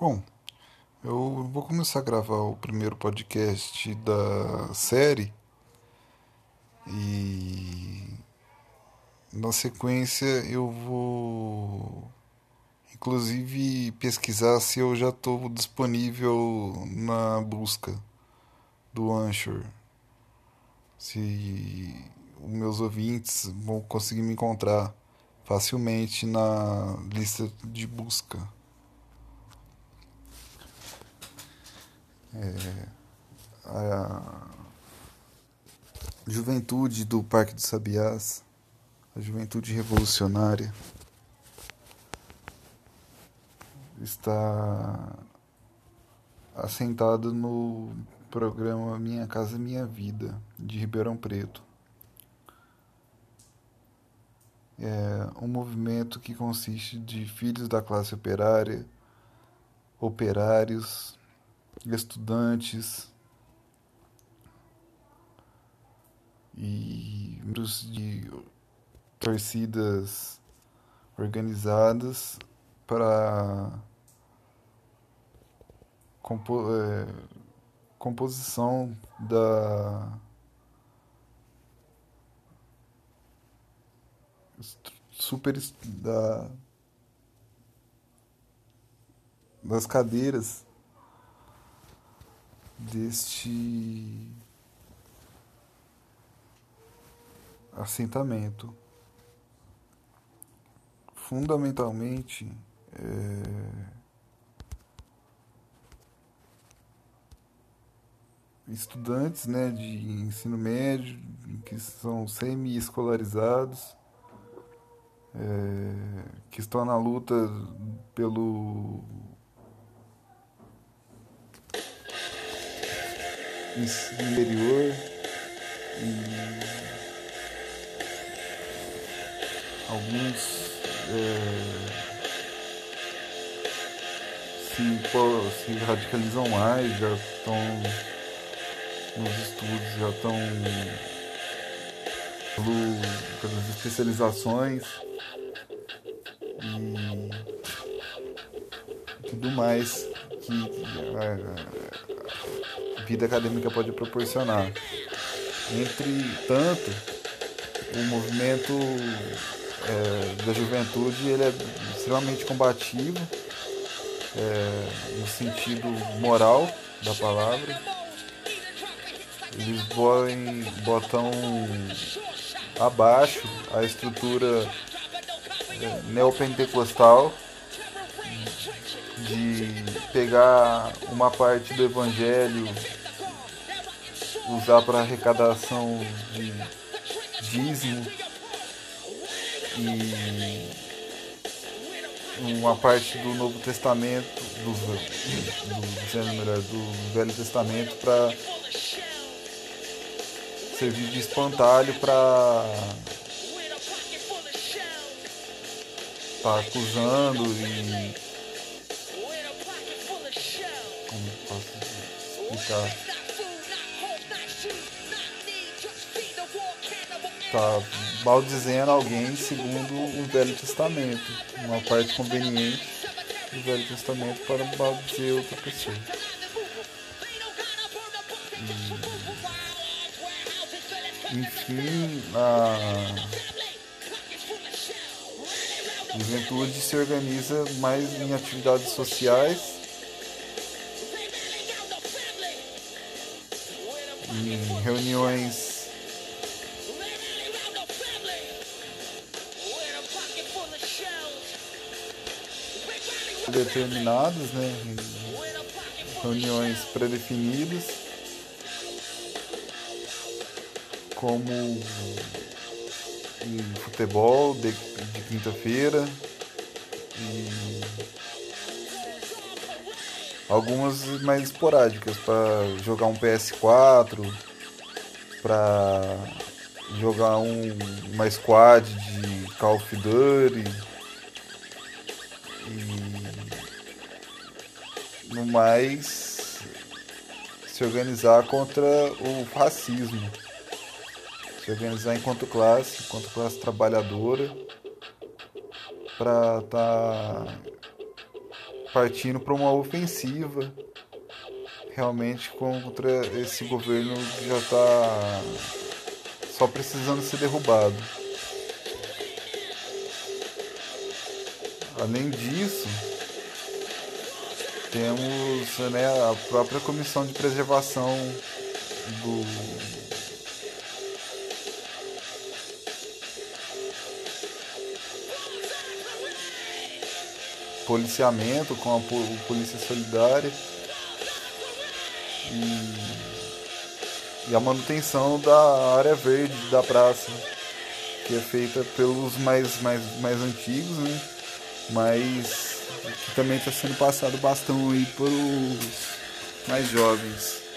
Bom, eu vou começar a gravar o primeiro podcast da série e na sequência eu vou inclusive pesquisar se eu já estou disponível na busca do Anchor. Se os meus ouvintes vão conseguir me encontrar facilmente na lista de busca. É, a juventude do Parque dos Sabiás, a juventude revolucionária, está assentada no programa Minha Casa Minha Vida, de Ribeirão Preto. É um movimento que consiste de filhos da classe operária, operários, estudantes e membros de torcidas organizadas para compo é, composição da super da das cadeiras deste assentamento. Fundamentalmente, é, estudantes né, de ensino médio que são semi-escolarizados, é, que estão na luta pelo interior. E alguns é, se, se radicalizam mais, já estão nos estudos, já estão pelas especializações e tudo mais que é, vida acadêmica pode proporcionar. Entretanto, o movimento é, da juventude ele é extremamente combativo é, no sentido moral da palavra. Eles botam abaixo a estrutura é, neopentecostal de pegar uma parte do evangelho usar para arrecadação de dízimo e uma parte do Novo Testamento, do, do, do Velho Testamento para servir de espantalho para tá acusando e como posso explicar está maldizendo alguém segundo o Velho Testamento, uma parte conveniente do Velho Testamento para maldizer outra pessoa. E, enfim, a juventude se organiza mais em atividades sociais. Em reuniões determinados, né, reuniões predefinidas, como em futebol de, de quinta-feira e algumas mais esporádicas para jogar um PS4, para jogar um, uma squad de Call of Duty no mais se organizar contra o racismo, se organizar enquanto classe, enquanto classe trabalhadora, para estar tá partindo para uma ofensiva realmente contra esse governo que já está só precisando ser derrubado. Além disso, temos né, a própria Comissão de Preservação do policiamento com a Polícia Solidária e, e a manutenção da área verde da praça, que é feita pelos mais, mais, mais antigos, né? mas também está sendo passado bastão aí para os mais jovens.